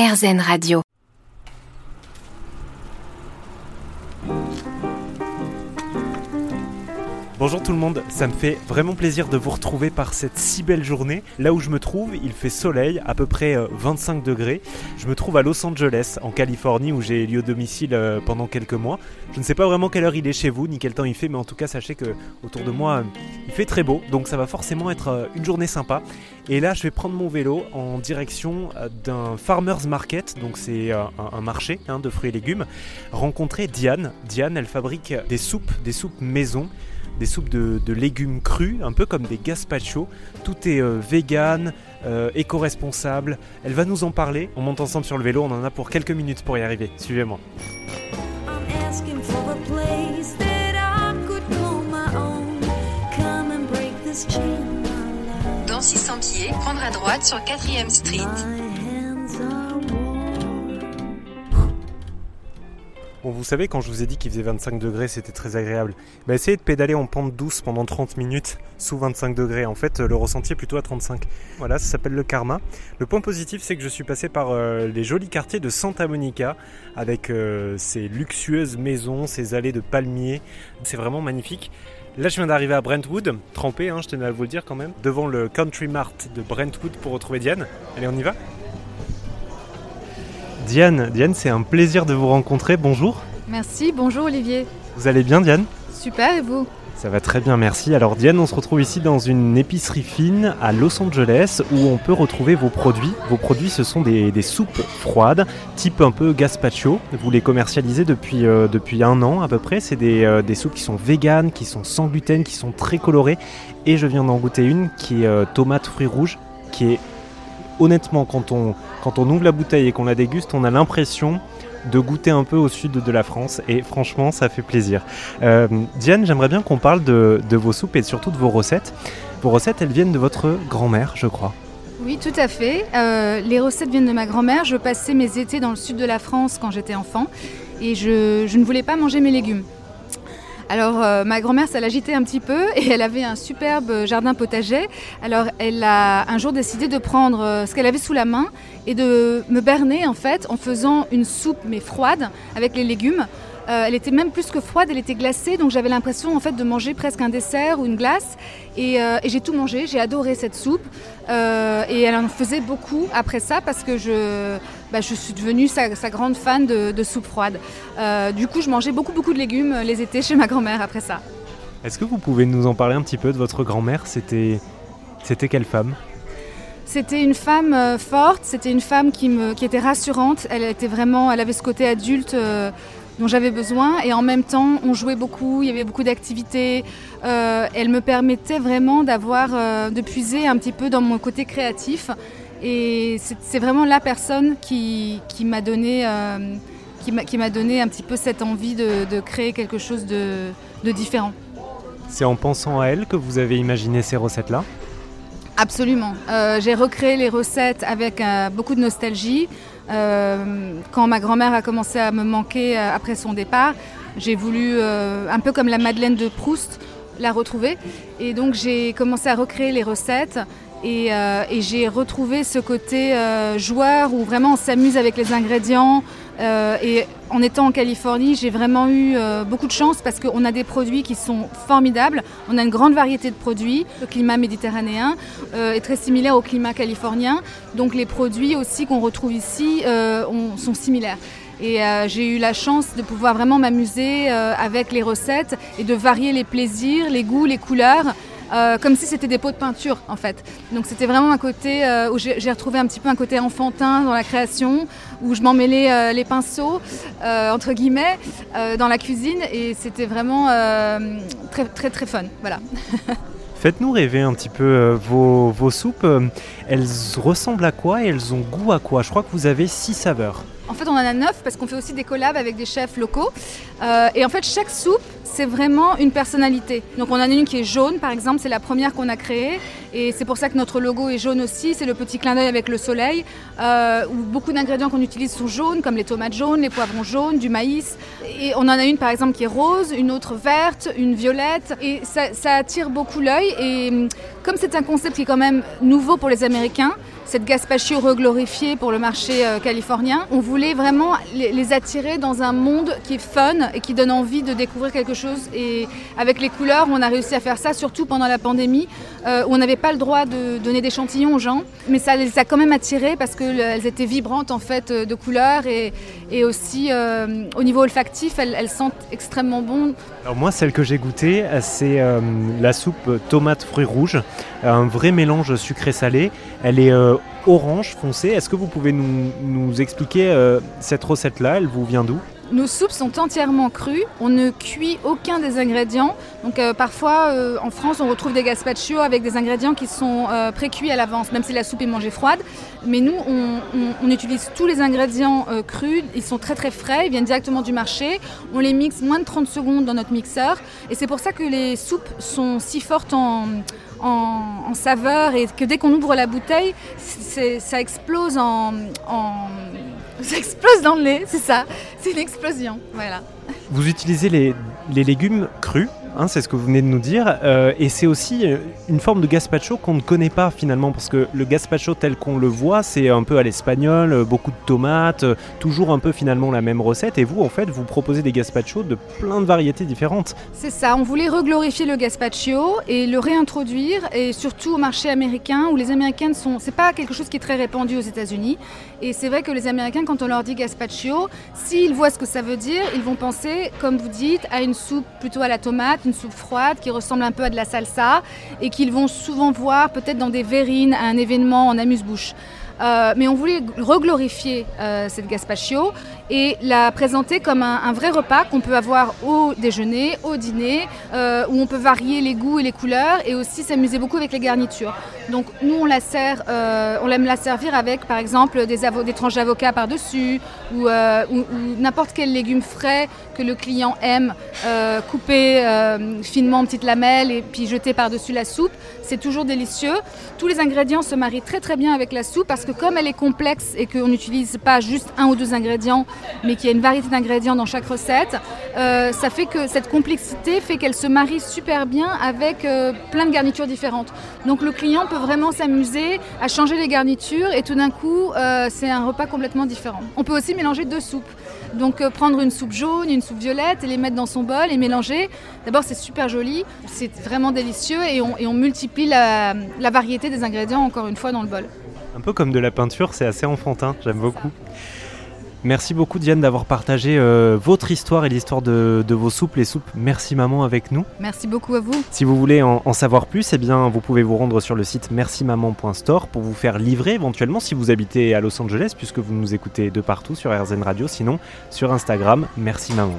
RZN Radio. Bonjour tout le monde, ça me fait vraiment plaisir de vous retrouver par cette si belle journée. Là où je me trouve, il fait soleil, à peu près 25 euh, degrés. Je me trouve à Los Angeles, en Californie, où j'ai lieu domicile euh, pendant quelques mois. Je ne sais pas vraiment quelle heure il est chez vous, ni quel temps il fait, mais en tout cas, sachez que autour de moi, il fait très beau, donc ça va forcément être euh, une journée sympa. Et là, je vais prendre mon vélo en direction d'un farmer's market, donc c'est un, marché hein, de fruits et légumes, rencontrer Diane. Diane, elle fabrique des soupes, des soupes maison des soupes de, légumes crus, un peu comme des gazpacho. Tout est euh, vegan, euh, éco-responsable. Elle va nous en parler. On monte ensemble sur le vélo, on en a pour quelques minutes pour y arriver. Suivez-moi. Dans 600 pieds, prendre à droite sur 4ème Street. Bon, vous savez, quand je vous ai dit qu'il faisait 25 degrés, c'était très agréable. Bah, essayez de pédaler en pente douce pendant 30 minutes sous 25 degrés. En fait, le ressenti est plutôt à 35. Voilà, ça s'appelle le karma. Le point positif, c'est que je suis passé par euh, les jolis quartiers de Santa Monica avec euh, ces luxueuses maisons, ces allées de palmiers. C'est vraiment magnifique. Là, je viens d'arriver à Brentwood, trempé, hein, je tenais à vous le dire quand même, devant le Country Mart de Brentwood pour retrouver Diane. Allez, on y va Diane, Diane, c'est un plaisir de vous rencontrer. Bonjour. Merci, bonjour Olivier. Vous allez bien Diane? Super, et vous? Ça va très bien, merci. Alors Diane, on se retrouve ici dans une épicerie fine à Los Angeles où on peut retrouver vos produits. Vos produits, ce sont des, soupes froides, type un peu gazpacho. Vous les commercialisez depuis, euh, depuis un an à peu près. C'est des, euh, des, soupes qui sont véganes, qui sont sans gluten, qui sont très colorées. Et je viens d'en goûter une qui est euh, tomate fruits rouges, qui est honnêtement, quand on, ouvre la bouteille et qu'on la déguste, on a l'impression de goûter un peu au sud de la France et franchement ça fait plaisir. Euh, Diane, j'aimerais bien qu'on parle de, vos soupes et surtout de vos recettes. Vos recettes, elles viennent de votre grand-mère, je crois. Oui, tout à fait. Euh, les recettes viennent de ma grand-mère. Je passais mes étés dans le sud de la France quand j'étais enfant et je ne voulais pas manger mes légumes. Alors euh, ma grand-mère, ça l'agitait un petit peu et elle avait un superbe jardin potager. Alors elle a un jour décidé de prendre euh, ce qu'elle avait sous la main et de me berner en fait en faisant une soupe mais froide avec les légumes. Euh, elle était même plus que froide, elle était glacée, donc j'avais l'impression en fait de manger presque un dessert ou une glace. Et, euh, j'ai tout mangé, j'ai adoré cette soupe. Euh, et elle en faisait beaucoup après ça parce que je, bah, je suis devenue sa, grande fan de, soupe froide. du coup, je mangeais beaucoup beaucoup de légumes les étés chez ma grand-mère après ça. Est-ce que vous pouvez nous en parler un petit peu de votre grand-mère? C'était, quelle femme? C'était une femme forte, c'était une femme qui, me, qui était rassurante. Elle était vraiment, elle avait ce côté adulte dont j'avais besoin. Et en même temps, on jouait beaucoup, il y avait beaucoup d'activités. Euh, elle me permettait vraiment d'avoir, euh, de puiser un petit peu dans mon côté créatif. Et c'est vraiment la personne qui, qui m'a donné, euh, qui m'a donné un petit peu cette envie de, créer quelque chose de, de différent. C'est en pensant à elle que vous avez imaginé ces recettes-là Absolument. J'ai recréé les recettes avec beaucoup de nostalgie. Euh, quand ma grand-mère a commencé à me manquer euh, après son départ, j'ai voulu, euh, un peu comme la Madeleine de Proust, la retrouver. Et donc j'ai commencé à recréer les recettes et, j'ai retrouvé ce côté joueur où vraiment on s'amuse avec les ingrédients. et en étant en Californie, j'ai vraiment eu beaucoup de chance parce qu'on a des produits qui sont formidables. On a une grande variété de produits. Le climat méditerranéen est très similaire au climat californien. Donc les produits aussi qu'on retrouve ici sont similaires. Et j'ai eu la chance de pouvoir vraiment m'amuser avec les recettes et de varier les plaisirs, les goûts, les couleurs. Euh, comme si c'était des pots de peinture en fait. Donc c'était vraiment un côté euh, où j'ai retrouvé un petit peu un côté enfantin dans la création, où je m'emmêlais euh, les pinceaux, entre guillemets, dans la cuisine et c'était vraiment très très très fun. Voilà. Faites-nous rêver un petit peu vos, vos soupes. Elles ressemblent à quoi et elles ont goût à quoi? Je crois que vous avez six saveurs. En fait, on en a neuf parce qu'on fait aussi des collabs avec des chefs locaux. et en fait, chaque soupe c'est vraiment une personnalité. Donc on en a une qui est jaune, par exemple, c'est la première qu'on a créée. Et c'est pour ça que notre logo est jaune aussi. C'est le petit clin d'œil avec le soleil, euh, beaucoup d'ingrédients qu'on utilise sont jaunes, comme les tomates jaunes, les poivrons jaunes, du maïs. Et on en a une, par exemple, qui est rose, une autre verte, une violette. Et ça, ça attire beaucoup l'œil. Et hum, comme c'est un concept qui est quand même nouveau pour les Américains, cette gazpacho reglorifiée pour le marché euh, californien. On voulait vraiment les, attirer dans un monde qui est fun et qui donne envie de découvrir quelque chose. Et avec les couleurs, on a réussi à faire ça, surtout pendant la pandémie, euh, où on n'avait pas le droit de donner d'échantillons aux gens. Mais ça les a quand même attirés parce qu'elles étaient vibrantes en fait de couleurs et, aussi euh, au niveau olfactif, elles, sentent extrêmement bon. Alors moi, celle que j'ai goûtée, c'est euh, la soupe tomate fruits rouges, un vrai mélange sucré-salé. Elle est euh, orange foncé. Est-ce que vous pouvez nous, nous expliquer euh, cette recette-là? Elle vous vient d'où? Nos soupes sont entièrement crues, on ne cuit aucun des ingrédients. Euh, parfois euh, en France on retrouve des gazpacho avec des ingrédients qui sont euh, pré-cuits à l'avance, même si la soupe est mangée froide. Mais nous on, utilise tous les ingrédients crus, ils sont très très frais, ils viennent directement du marché. On les mixe moins de 30 secondes dans notre mixeur et c'est pour ça que les soupes sont si fortes en, saveur et que dès qu'on ouvre la bouteille, ça explose en, ça explose dans le nez, c'est ça, c'est une explosion, voilà. Vous utilisez les, les légumes crus Hein, c'est ce que vous venez de nous dire. Euh, et c'est aussi une forme de gazpacho qu'on ne connaît pas finalement, parce que le gazpacho tel qu'on le voit, c'est un peu à l'espagnol, beaucoup de tomates, toujours un peu finalement la même recette. Et vous, en fait, vous proposez des gazpachos de plein de variétés différentes. C'est ça, on voulait reglorifier le gazpacho et le réintroduire, et surtout au marché américain, où les Américains sont. C'est pas quelque chose qui est très répandu aux États-Unis. Et c'est vrai que les Américains, quand on leur dit gazpacho, s'ils voient ce que ça veut dire, ils vont penser, comme vous dites, à une soupe plutôt à la tomate une soupe froide qui ressemble un peu à de la salsa et qu'ils vont souvent voir peut-être dans des verrines à un événement en amuse-bouche. Euh, mais on voulait reglorifier euh, cette gazpacho et la présenter comme un, vrai repas qu'on peut avoir au déjeuner, au dîner, euh, où on peut varier les goûts et les couleurs et aussi s'amuser beaucoup avec les garnitures. Donc nous on la euh, aime la servir avec par exemple des, tranches d'avocat par-dessus ou, euh, ou, ou n'importe quel légume frais que le client aime, coupé finement en petites lamelles et puis jeter par-dessus la soupe. C'est toujours délicieux. Tous les ingrédients se marient très très bien avec la soupe parce que comme elle est complexe et qu'on n'utilise pas juste un ou deux ingrédients, mais qu'il y a une variété d'ingrédients dans chaque recette, euh, ça fait que cette complexité fait qu'elle se marie super bien avec euh, plein de garnitures différentes. Donc le client peut vraiment s'amuser à changer les garnitures et tout d'un coup, euh, c'est un repas complètement différent. On peut aussi mélanger deux soupes. Donc prendre une soupe jaune, une soupe violette et les mettre dans son bol et mélanger. D'abord c'est super joli, c'est vraiment délicieux et on, multiplie la variété des ingrédients encore une fois dans le bol. Un peu comme de la peinture, c'est assez enfantin, j'aime beaucoup. Merci beaucoup Diane d'avoir partagé euh, votre histoire et l'histoire de, de, vos soupes, les soupes Merci Maman avec nous. Merci beaucoup à vous. Si vous voulez en, en savoir plus, eh bien, vous pouvez vous rendre sur le site mercimaman.store pour vous faire livrer éventuellement si vous habitez à Los Angeles puisque vous nous écoutez de partout sur RZN Radio, sinon sur Instagram Merci Maman.